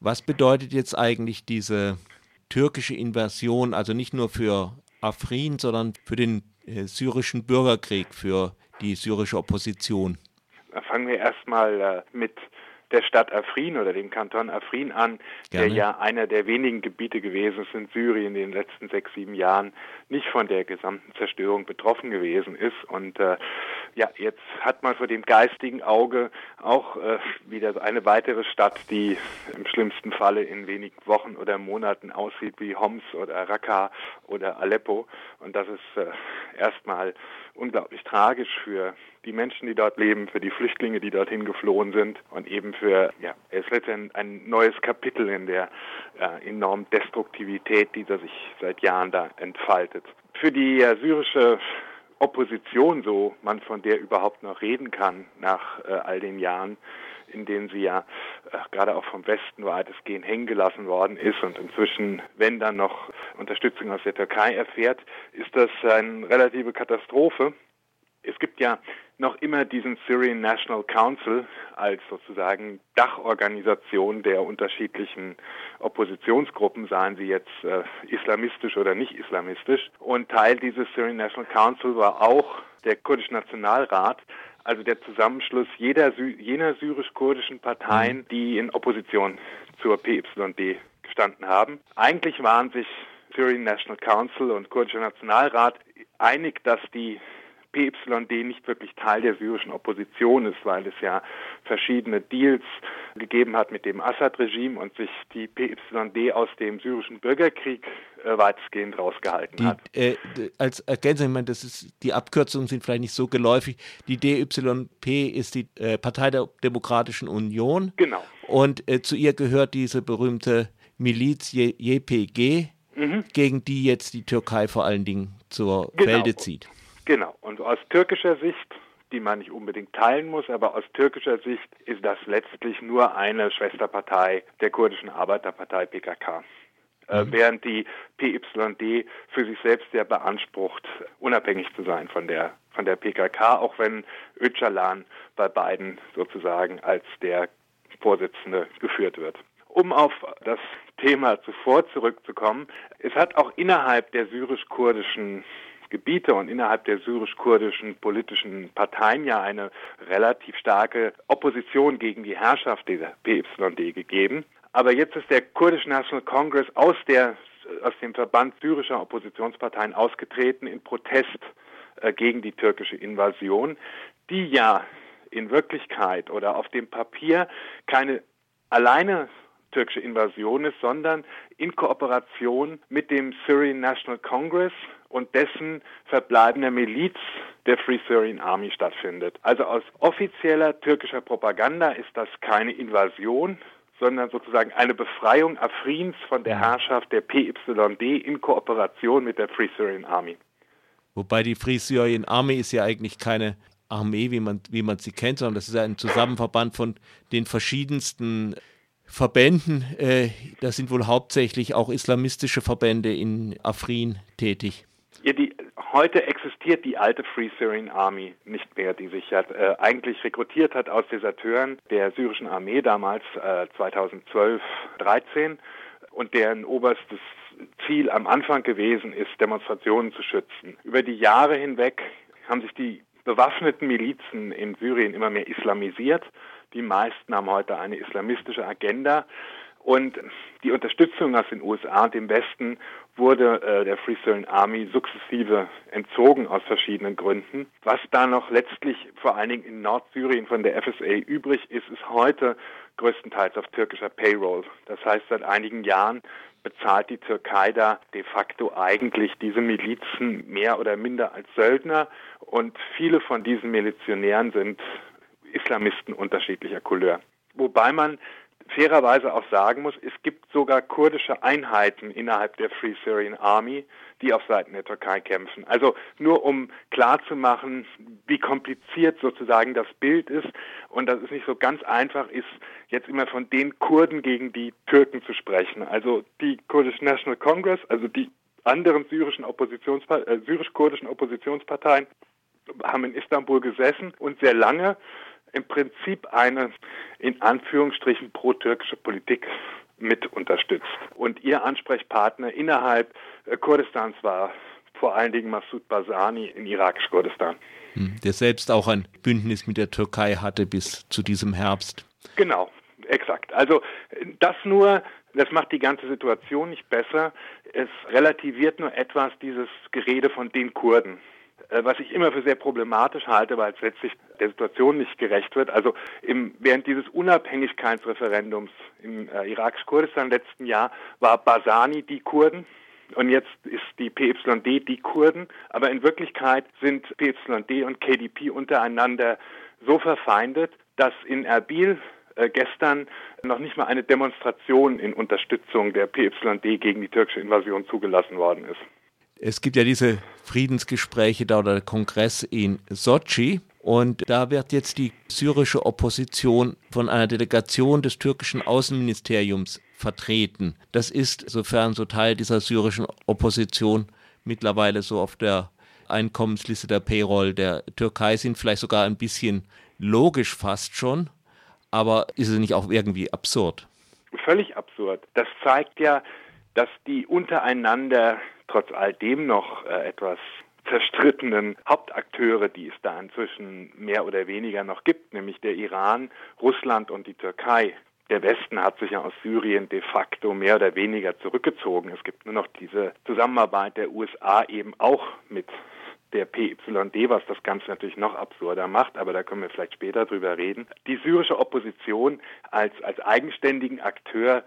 Was bedeutet jetzt eigentlich diese türkische Invasion, also nicht nur für Afrin, sondern für den äh, syrischen Bürgerkrieg, für die syrische Opposition? Da fangen wir erstmal äh, mit der Stadt Afrin oder dem Kanton Afrin an, Gerne. der ja einer der wenigen Gebiete gewesen ist in Syrien in den letzten sechs, sieben Jahren nicht von der gesamten Zerstörung betroffen gewesen ist. Und äh, ja, jetzt hat man vor dem geistigen Auge auch äh, wieder eine weitere Stadt, die im schlimmsten Falle in wenigen Wochen oder Monaten aussieht wie Homs oder Raqqa oder Aleppo. Und das ist äh, erstmal unglaublich tragisch für die Menschen, die dort leben, für die Flüchtlinge, die dorthin geflohen sind und eben für, ja, es ist letztendlich ein neues Kapitel in der äh, enormen Destruktivität, die da sich seit Jahren da entfaltet. Für die äh, syrische Opposition, so man von der überhaupt noch reden kann nach äh, all den Jahren, in denen sie ja äh, gerade auch vom Westen weitestgehend hängen gelassen worden ist und inzwischen, wenn dann noch Unterstützung aus der Türkei erfährt, ist das eine relative Katastrophe. Es gibt ja noch immer diesen Syrian National Council als sozusagen Dachorganisation der unterschiedlichen Oppositionsgruppen, seien sie jetzt äh, islamistisch oder nicht islamistisch. Und Teil dieses Syrian National Council war auch der kurdische Nationalrat, also der Zusammenschluss jeder, jener syrisch-kurdischen Parteien, mhm. die in Opposition zur PYD gestanden haben. Eigentlich waren sich Syrian National Council und kurdischer Nationalrat einig, dass die PYD nicht wirklich Teil der syrischen Opposition ist, weil es ja verschiedene Deals gegeben hat mit dem Assad-Regime und sich die PYD aus dem syrischen Bürgerkrieg äh, weitestgehend rausgehalten die, hat. Äh, als Ergänzung, ich meine, das ist, die Abkürzungen sind vielleicht nicht so geläufig. Die DYP ist die äh, Partei der Demokratischen Union. Genau. Und äh, zu ihr gehört diese berühmte Miliz JPG, mhm. gegen die jetzt die Türkei vor allen Dingen zur genau. Felde zieht. Genau. Und aus türkischer Sicht, die man nicht unbedingt teilen muss, aber aus türkischer Sicht ist das letztlich nur eine Schwesterpartei der kurdischen Arbeiterpartei PKK. Äh, mhm. während die PYD für sich selbst ja beansprucht, unabhängig zu sein von der von der PKK, auch wenn Öcalan bei beiden sozusagen als der Vorsitzende geführt wird. Um auf das Thema zuvor zurückzukommen, es hat auch innerhalb der syrisch-kurdischen Gebiete und innerhalb der syrisch-kurdischen politischen Parteien ja eine relativ starke Opposition gegen die Herrschaft dieser PYD gegeben. Aber jetzt ist der Kurdische National Congress aus der aus dem Verband syrischer Oppositionsparteien ausgetreten in Protest äh, gegen die türkische Invasion, die ja in Wirklichkeit oder auf dem Papier keine alleine türkische Invasion ist, sondern in Kooperation mit dem Syrian National Congress und dessen verbleibender Miliz der Free Syrian Army stattfindet. Also aus offizieller türkischer Propaganda ist das keine Invasion, sondern sozusagen eine Befreiung Afrins von der Herrschaft der PYD in Kooperation mit der Free Syrian Army. Wobei die Free Syrian Army ist ja eigentlich keine Armee, wie man, wie man sie kennt, sondern das ist ein Zusammenverband von den verschiedensten Verbänden. Äh, da sind wohl hauptsächlich auch islamistische Verbände in Afrin tätig. Ja, die, heute existiert die alte Free Syrian Army nicht mehr, die sich ja, äh, eigentlich rekrutiert hat aus Deserteuren der syrischen Armee damals äh, 2012, 13 und deren oberstes Ziel am Anfang gewesen ist, Demonstrationen zu schützen. Über die Jahre hinweg haben sich die bewaffneten Milizen in Syrien immer mehr islamisiert. Die meisten haben heute eine islamistische Agenda. Und die Unterstützung aus den USA und dem Westen wurde äh, der Free Syrian Army sukzessive entzogen aus verschiedenen Gründen. Was da noch letztlich vor allen Dingen in Nordsyrien von der FSA übrig ist, ist heute größtenteils auf türkischer Payroll. Das heißt, seit einigen Jahren bezahlt die Türkei da de facto eigentlich diese Milizen mehr oder minder als Söldner und viele von diesen Milizionären sind Islamisten unterschiedlicher Couleur. Wobei man fairerweise auch sagen muss, es gibt sogar kurdische Einheiten innerhalb der Free Syrian Army, die auf Seiten der Türkei kämpfen. Also nur um klarzumachen, wie kompliziert sozusagen das Bild ist und dass es nicht so ganz einfach ist, jetzt immer von den Kurden gegen die Türken zu sprechen. Also die Kurdish National Congress, also die anderen syrischen Oppositionspa äh, syrisch-kurdischen Oppositionsparteien haben in Istanbul gesessen und sehr lange im Prinzip eine in Anführungsstrichen pro-türkische Politik mit unterstützt. Und ihr Ansprechpartner innerhalb äh, Kurdistans war vor allen Dingen Massoud Barzani in irakisch-Kurdistan. Hm, der selbst auch ein Bündnis mit der Türkei hatte bis zu diesem Herbst. Genau, exakt. Also das nur, das macht die ganze Situation nicht besser. Es relativiert nur etwas dieses Gerede von den Kurden. Äh, was ich immer für sehr problematisch halte, weil es letztlich der Situation nicht gerecht wird. Also im, während dieses Unabhängigkeitsreferendums im äh, irakisch-Kurdistan letzten Jahr war Basani die Kurden, und jetzt ist die PYD die Kurden, aber in Wirklichkeit sind PYD und KDP untereinander so verfeindet, dass in Erbil äh, gestern noch nicht mal eine Demonstration in Unterstützung der PYD gegen die türkische Invasion zugelassen worden ist. Es gibt ja diese Friedensgespräche da oder der Kongress in Sochi. Und da wird jetzt die syrische Opposition von einer Delegation des türkischen Außenministeriums vertreten. Das ist, sofern so Teil dieser syrischen Opposition, mittlerweile so auf der Einkommensliste der Payroll der Türkei sind, vielleicht sogar ein bisschen logisch fast schon. Aber ist es nicht auch irgendwie absurd? Völlig absurd. Das zeigt ja, dass die untereinander trotz all dem noch äh, etwas zerstrittenen Hauptakteure, die es da inzwischen mehr oder weniger noch gibt, nämlich der Iran, Russland und die Türkei. Der Westen hat sich ja aus Syrien de facto mehr oder weniger zurückgezogen. Es gibt nur noch diese Zusammenarbeit der USA eben auch mit der PYD, was das Ganze natürlich noch absurder macht, aber da können wir vielleicht später drüber reden. Die syrische Opposition als, als eigenständigen Akteur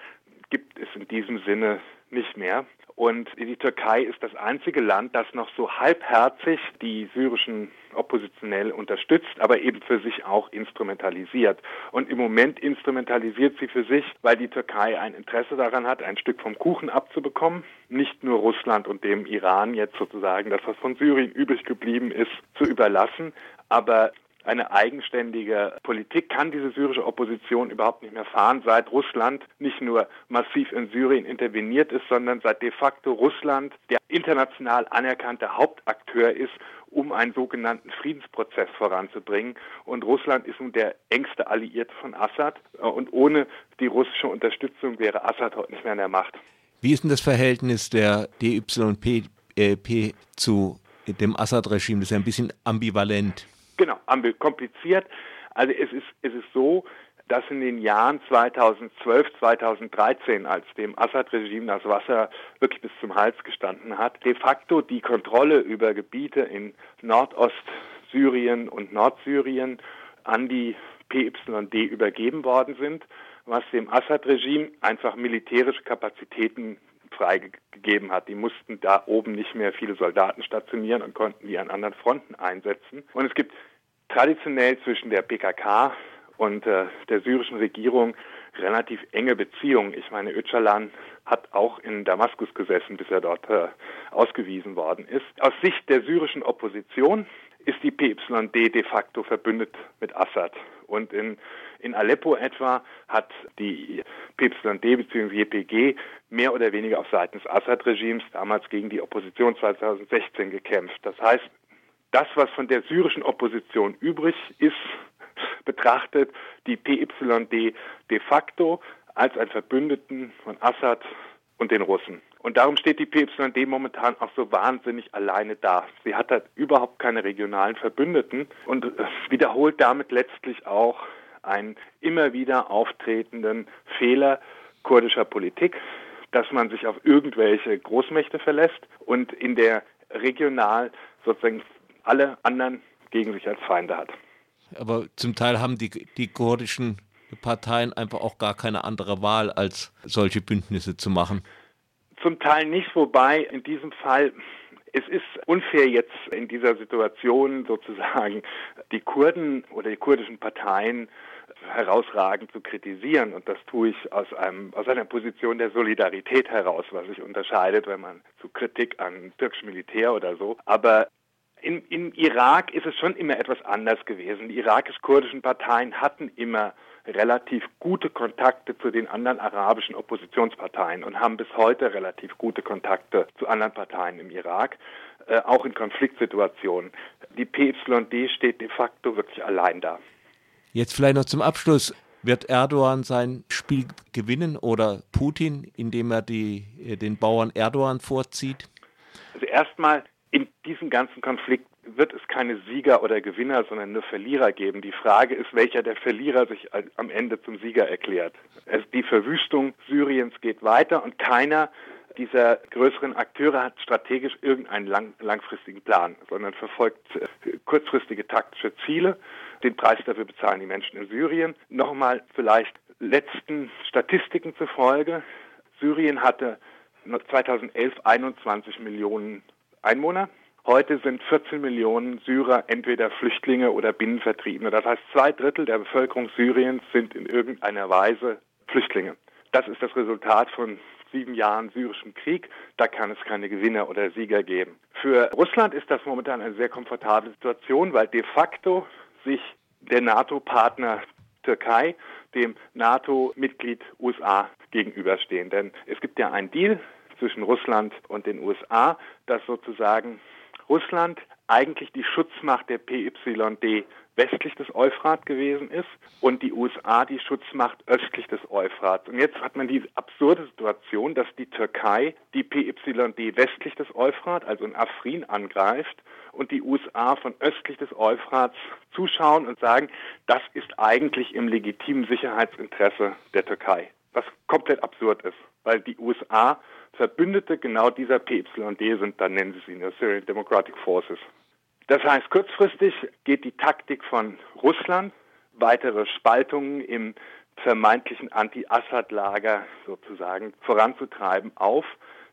gibt es in diesem Sinne nicht mehr. Und die Türkei ist das einzige Land, das noch so halbherzig die syrischen Oppositionell unterstützt, aber eben für sich auch instrumentalisiert. Und im Moment instrumentalisiert sie für sich, weil die Türkei ein Interesse daran hat, ein Stück vom Kuchen abzubekommen. Nicht nur Russland und dem Iran jetzt sozusagen das, was von Syrien übrig geblieben ist, zu überlassen, aber eine eigenständige Politik kann diese syrische Opposition überhaupt nicht mehr fahren, seit Russland nicht nur massiv in Syrien interveniert ist, sondern seit de facto Russland der international anerkannte Hauptakteur ist, um einen sogenannten Friedensprozess voranzubringen. Und Russland ist nun der engste Alliierte von Assad. Und ohne die russische Unterstützung wäre Assad heute nicht mehr in der Macht. Wie ist denn das Verhältnis der DYP äh, zu dem Assad-Regime? Das ist ja ein bisschen ambivalent. Genau, kompliziert. Also es ist, es ist so, dass in den Jahren 2012, 2013, als dem Assad-Regime das Wasser wirklich bis zum Hals gestanden hat, de facto die Kontrolle über Gebiete in Nordostsyrien und Nordsyrien an die PYD übergeben worden sind, was dem Assad-Regime einfach militärische Kapazitäten freigegeben hat. Die mussten da oben nicht mehr viele Soldaten stationieren und konnten die an anderen Fronten einsetzen. Und es gibt traditionell zwischen der PKK und äh, der syrischen Regierung relativ enge Beziehungen. Ich meine, Öcalan hat auch in Damaskus gesessen, bis er dort äh, ausgewiesen worden ist. Aus Sicht der syrischen Opposition ist die PYD de facto verbündet mit Assad. Und in, in Aleppo etwa hat die PYD bzw. JPG mehr oder weniger auf Seiten des Assad-Regimes damals gegen die Opposition 2016 gekämpft. Das heißt, das, was von der syrischen Opposition übrig ist, betrachtet die PYD de facto als ein Verbündeten von Assad und den Russen. Und darum steht die PYD momentan auch so wahnsinnig alleine da. Sie hat halt überhaupt keine regionalen Verbündeten und wiederholt damit letztlich auch einen immer wieder auftretenden Fehler kurdischer Politik, dass man sich auf irgendwelche Großmächte verlässt und in der regional sozusagen alle anderen gegen sich als Feinde hat. Aber zum Teil haben die, die kurdischen Parteien einfach auch gar keine andere Wahl, als solche Bündnisse zu machen. Zum Teil nicht, wobei in diesem Fall es ist unfair jetzt in dieser Situation sozusagen die Kurden oder die kurdischen Parteien herausragend zu kritisieren. Und das tue ich aus, einem, aus einer Position der Solidarität heraus, was sich unterscheidet, wenn man zu Kritik an türkischem Militär oder so. Aber in, Im Irak ist es schon immer etwas anders gewesen. Die irakisch-kurdischen Parteien hatten immer relativ gute Kontakte zu den anderen arabischen Oppositionsparteien und haben bis heute relativ gute Kontakte zu anderen Parteien im Irak, äh, auch in Konfliktsituationen. Die PYD steht de facto wirklich allein da. Jetzt vielleicht noch zum Abschluss. Wird Erdogan sein Spiel gewinnen oder Putin, indem er die, äh, den Bauern Erdogan vorzieht? Also erstmal in diesem ganzen Konflikt wird es keine Sieger oder Gewinner, sondern nur Verlierer geben. Die Frage ist, welcher der Verlierer sich am Ende zum Sieger erklärt. Also die Verwüstung Syriens geht weiter und keiner dieser größeren Akteure hat strategisch irgendeinen lang, langfristigen Plan, sondern verfolgt äh, kurzfristige taktische Ziele. Den Preis dafür bezahlen die Menschen in Syrien. Nochmal vielleicht letzten Statistiken zufolge. Syrien hatte 2011 21 Millionen Einwohner. Heute sind 14 Millionen Syrer entweder Flüchtlinge oder Binnenvertriebene. Das heißt, zwei Drittel der Bevölkerung Syriens sind in irgendeiner Weise Flüchtlinge. Das ist das Resultat von sieben Jahren syrischem Krieg. Da kann es keine Gewinner oder Sieger geben. Für Russland ist das momentan eine sehr komfortable Situation, weil de facto sich der NATO-Partner Türkei dem NATO-Mitglied USA gegenüberstehen. Denn es gibt ja einen Deal zwischen Russland und den USA, dass sozusagen Russland eigentlich die Schutzmacht der PYD westlich des Euphrat gewesen ist und die USA die Schutzmacht östlich des Euphrats. Und jetzt hat man die absurde Situation, dass die Türkei die PYD westlich des Euphrat, also in Afrin, angreift und die USA von östlich des Euphrats zuschauen und sagen, das ist eigentlich im legitimen Sicherheitsinteresse der Türkei. Was komplett absurd ist, weil die USA Verbündete genau dieser PYD sind, dann nennen sie sie nur Syrian Democratic Forces. Das heißt, kurzfristig geht die Taktik von Russland, weitere Spaltungen im vermeintlichen Anti-Assad-Lager sozusagen voranzutreiben, auf.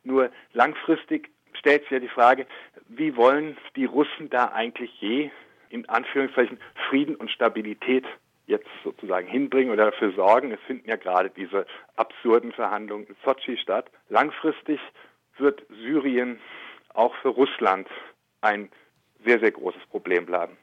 Nur langfristig stellt sich ja die Frage, wie wollen die Russen da eigentlich je in Anführungszeichen Frieden und Stabilität jetzt sozusagen hinbringen oder dafür sorgen. Es finden ja gerade diese absurden Verhandlungen in Sochi statt. Langfristig wird Syrien auch für Russland ein sehr, sehr großes Problem bleiben.